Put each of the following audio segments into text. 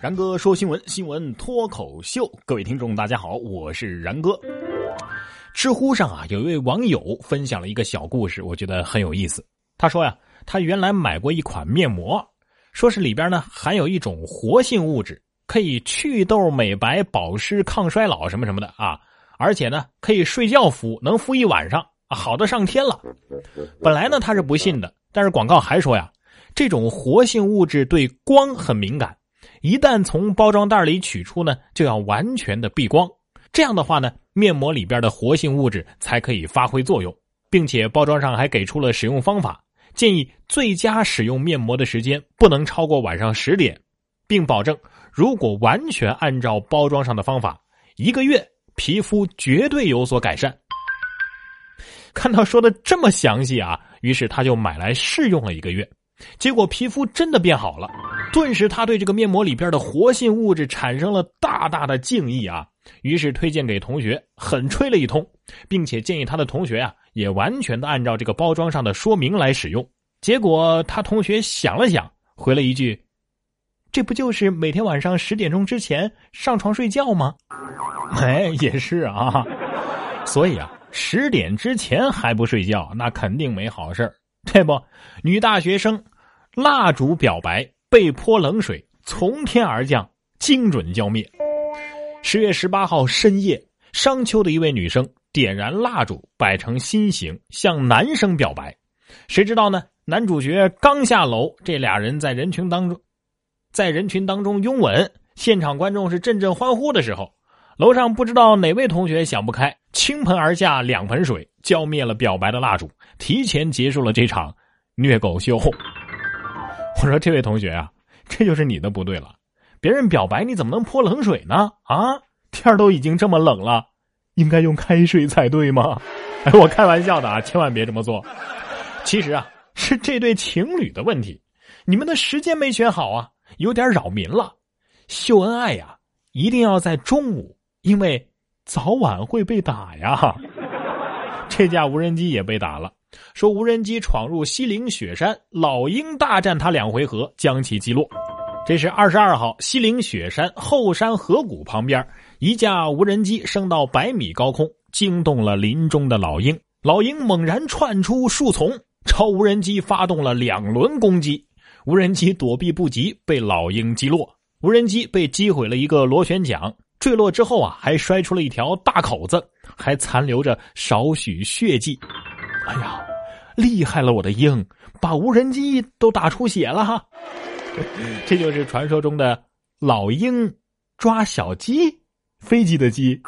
然哥说新闻，新闻脱口秀。各位听众，大家好，我是然哥。知乎上啊，有一位网友分享了一个小故事，我觉得很有意思。他说呀，他原来买过一款面膜，说是里边呢含有一种活性物质，可以祛痘、美白、保湿、抗衰老什么什么的啊，而且呢可以睡觉敷，能敷一晚上，好的上天了。本来呢他是不信的，但是广告还说呀，这种活性物质对光很敏感。一旦从包装袋里取出呢，就要完全的避光。这样的话呢，面膜里边的活性物质才可以发挥作用，并且包装上还给出了使用方法，建议最佳使用面膜的时间不能超过晚上十点，并保证如果完全按照包装上的方法，一个月皮肤绝对有所改善。看到说的这么详细啊，于是他就买来试用了一个月，结果皮肤真的变好了。顿时，他对这个面膜里边的活性物质产生了大大的敬意啊！于是推荐给同学，狠吹了一通，并且建议他的同学啊，也完全的按照这个包装上的说明来使用。结果他同学想了想，回了一句：“这不就是每天晚上十点钟之前上床睡觉吗？” 哎，也是啊。所以啊，十点之前还不睡觉，那肯定没好事对不？女大学生蜡烛表白。被泼冷水从天而降，精准浇灭。十月十八号深夜，商丘的一位女生点燃蜡烛，摆成心形，向男生表白。谁知道呢？男主角刚下楼，这俩人在人群当中，在人群当中拥吻，现场观众是阵阵欢呼的时候，楼上不知道哪位同学想不开，倾盆而下两盆水，浇灭了表白的蜡烛，提前结束了这场虐狗秀后。我说这位同学啊，这就是你的不对了。别人表白你怎么能泼冷水呢？啊，天都已经这么冷了，应该用开水才对吗？哎，我开玩笑的啊，千万别这么做。其实啊，是这对情侣的问题，你们的时间没选好啊，有点扰民了。秀恩爱呀，一定要在中午，因为早晚会被打呀。这架无人机也被打了。说无人机闯入西岭雪山，老鹰大战他两回合，将其击落。这是二十二号，西岭雪山后山河谷旁边，一架无人机升到百米高空，惊动了林中的老鹰。老鹰猛然窜出树丛，朝无人机发动了两轮攻击。无人机躲避不及，被老鹰击落。无人机被击毁了一个螺旋桨，坠落之后啊，还摔出了一条大口子，还残留着少许血迹。哎呀，厉害了！我的鹰把无人机都打出血了哈，这就是传说中的老鹰抓小鸡，飞机的鸡。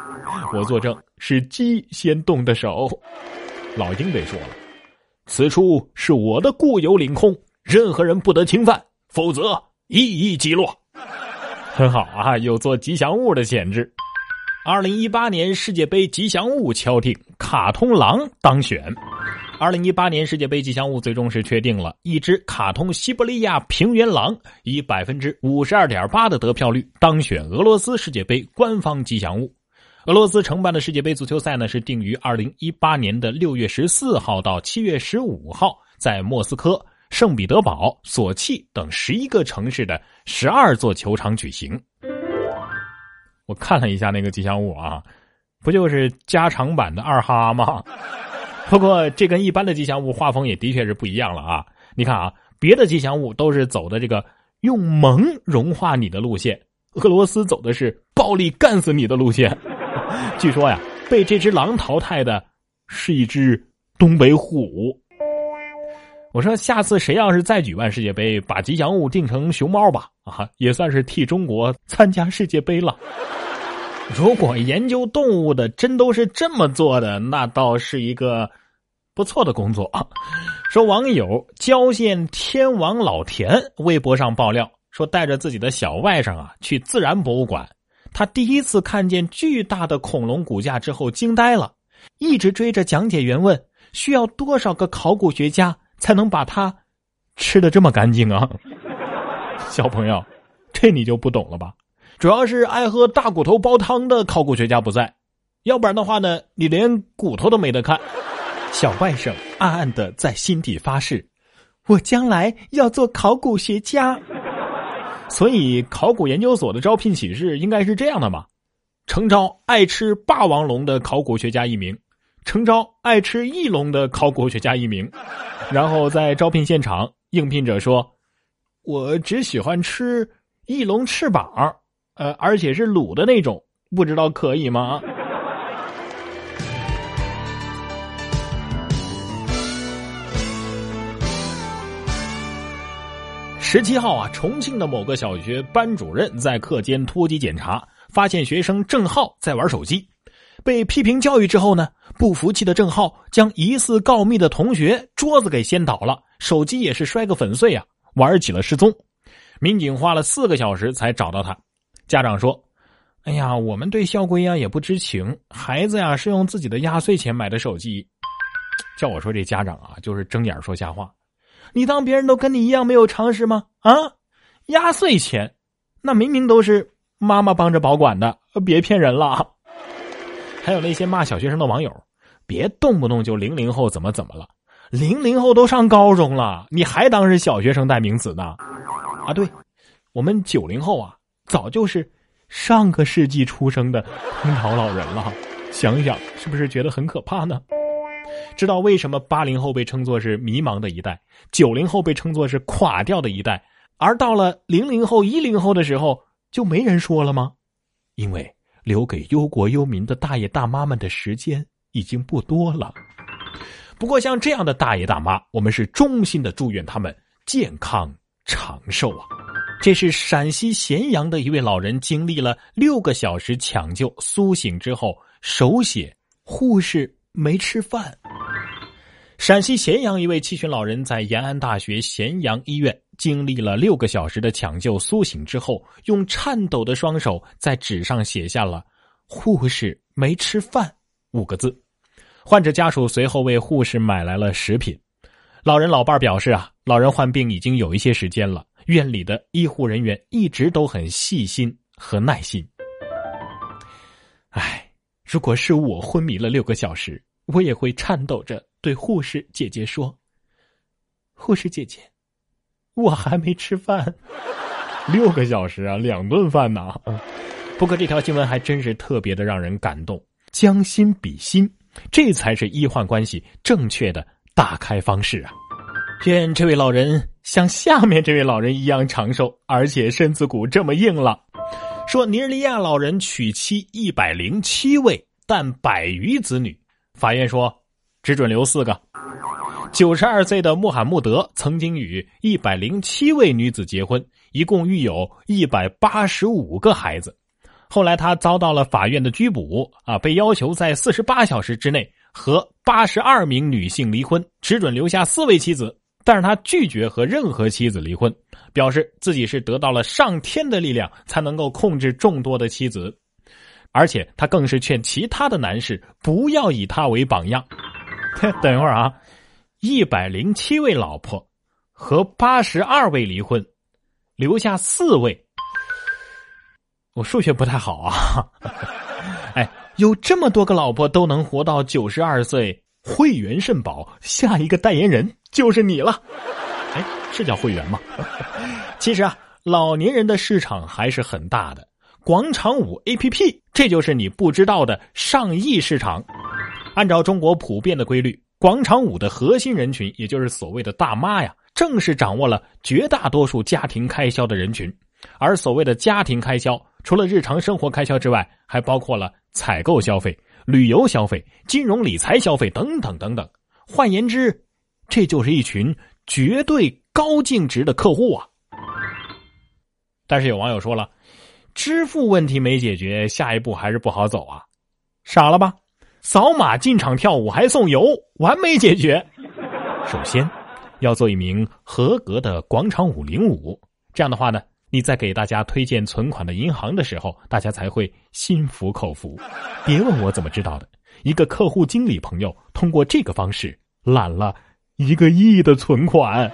我作证，是鸡先动的手。老鹰得说了，此处是我的固有领空，任何人不得侵犯，否则一一击落。很好啊，有做吉祥物的潜质。二零一八年世界杯吉祥物敲定，卡通狼当选。二零一八年世界杯吉祥物最终是确定了，一只卡通西伯利亚平原狼以百分之五十二点八的得票率当选俄罗斯世界杯官方吉祥物。俄罗斯承办的世界杯足球赛呢是定于二零一八年的六月十四号到七月十五号，在莫斯科、圣彼得堡、索契等十一个城市的十二座球场举行。我看了一下那个吉祥物啊，不就是加长版的二哈吗？不过，这跟一般的吉祥物画风也的确是不一样了啊！你看啊，别的吉祥物都是走的这个用萌融化你的路线，俄罗斯走的是暴力干死你的路线。据说呀，被这只狼淘汰的是一只东北虎。我说，下次谁要是再举办世界杯，把吉祥物定成熊猫吧，啊，也算是替中国参加世界杯了。如果研究动物的真都是这么做的，那倒是一个不错的工作啊。说网友郊县天王老田微博上爆料说，带着自己的小外甥啊去自然博物馆，他第一次看见巨大的恐龙骨架之后惊呆了，一直追着讲解员问，需要多少个考古学家才能把它吃的这么干净啊？小朋友，这你就不懂了吧？主要是爱喝大骨头煲汤的考古学家不在，要不然的话呢，你连骨头都没得看。小外甥暗暗的在心底发誓：我将来要做考古学家。所以考古研究所的招聘启事应该是这样的吧？诚招爱吃霸王龙的考古学家一名，诚招爱吃翼龙的考古学家一名。然后在招聘现场，应聘者说：“我只喜欢吃翼龙翅膀，呃，而且是卤的那种，不知道可以吗？”十七号啊，重庆的某个小学班主任在课间突击检查，发现学生郑浩在玩手机，被批评教育之后呢，不服气的郑浩将疑似告密的同学桌子给掀倒了，手机也是摔个粉碎啊，玩起了失踪。民警花了四个小时才找到他。家长说：“哎呀，我们对校规啊也不知情，孩子呀是用自己的压岁钱买的手机。”叫我说这家长啊，就是睁眼说瞎话。你当别人都跟你一样没有常识吗？啊，压岁钱，那明明都是妈妈帮着保管的，别骗人了。还有那些骂小学生的网友，别动不动就零零后怎么怎么了，零零后都上高中了，你还当是小学生代名词呢？啊，对，我们九零后啊，早就是上个世纪出生的空巢老人了，想想是不是觉得很可怕呢？知道为什么八零后被称作是迷茫的一代，九零后被称作是垮掉的一代，而到了零零后、一零后的时候就没人说了吗？因为留给忧国忧民的大爷大妈们的时间已经不多了。不过像这样的大爷大妈，我们是衷心的祝愿他们健康长寿啊！这是陕西咸阳的一位老人经历了六个小时抢救苏醒之后手写护士。没吃饭。陕西咸阳一位七旬老人在延安大学咸阳医院经历了六个小时的抢救苏醒之后，用颤抖的双手在纸上写下了“护士没吃饭”五个字。患者家属随后为护士买来了食品。老人老伴表示啊，老人患病已经有一些时间了，院里的医护人员一直都很细心和耐心。唉。如果是我昏迷了六个小时，我也会颤抖着对护士姐姐说：“护士姐姐，我还没吃饭。”六个小时啊，两顿饭呢。不过这条新闻还真是特别的让人感动，将心比心，这才是医患关系正确的打开方式啊！愿这位老人像下面这位老人一样长寿，而且身子骨这么硬朗。说尼日利亚老人娶妻一百零七位，但百余子女。法院说只准留四个。九十二岁的穆罕默德曾经与一百零七位女子结婚，一共育有一百八十五个孩子。后来他遭到了法院的拘捕，啊，被要求在四十八小时之内和八十二名女性离婚，只准留下四位妻子。但是他拒绝和任何妻子离婚，表示自己是得到了上天的力量才能够控制众多的妻子，而且他更是劝其他的男士不要以他为榜样。等一会儿啊，一百零七位老婆和八十二位离婚，留下四位，我数学不太好啊。哎，有这么多个老婆都能活到九十二岁，会员肾宝，下一个代言人。就是你了，哎，是叫会员吗？其实啊，老年人的市场还是很大的。广场舞 A P P，这就是你不知道的上亿市场。按照中国普遍的规律，广场舞的核心人群，也就是所谓的大妈呀，正是掌握了绝大多数家庭开销的人群。而所谓的家庭开销，除了日常生活开销之外，还包括了采购消费、旅游消费、金融理财消费等等等等。换言之，这就是一群绝对高净值的客户啊！但是有网友说了，支付问题没解决，下一步还是不好走啊！傻了吧？扫码进场跳舞还送油，完美解决。首先，要做一名合格的广场舞领舞，这样的话呢，你在给大家推荐存款的银行的时候，大家才会心服口服。别问我怎么知道的，一个客户经理朋友通过这个方式揽了。一个亿的存款。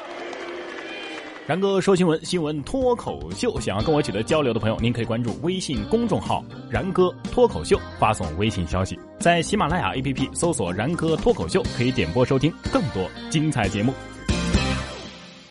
然哥说新闻，新闻脱口秀。想要跟我取得交流的朋友，您可以关注微信公众号“然哥脱口秀”，发送微信消息，在喜马拉雅 APP 搜索“然哥脱口秀”，可以点播收听更多精彩节目。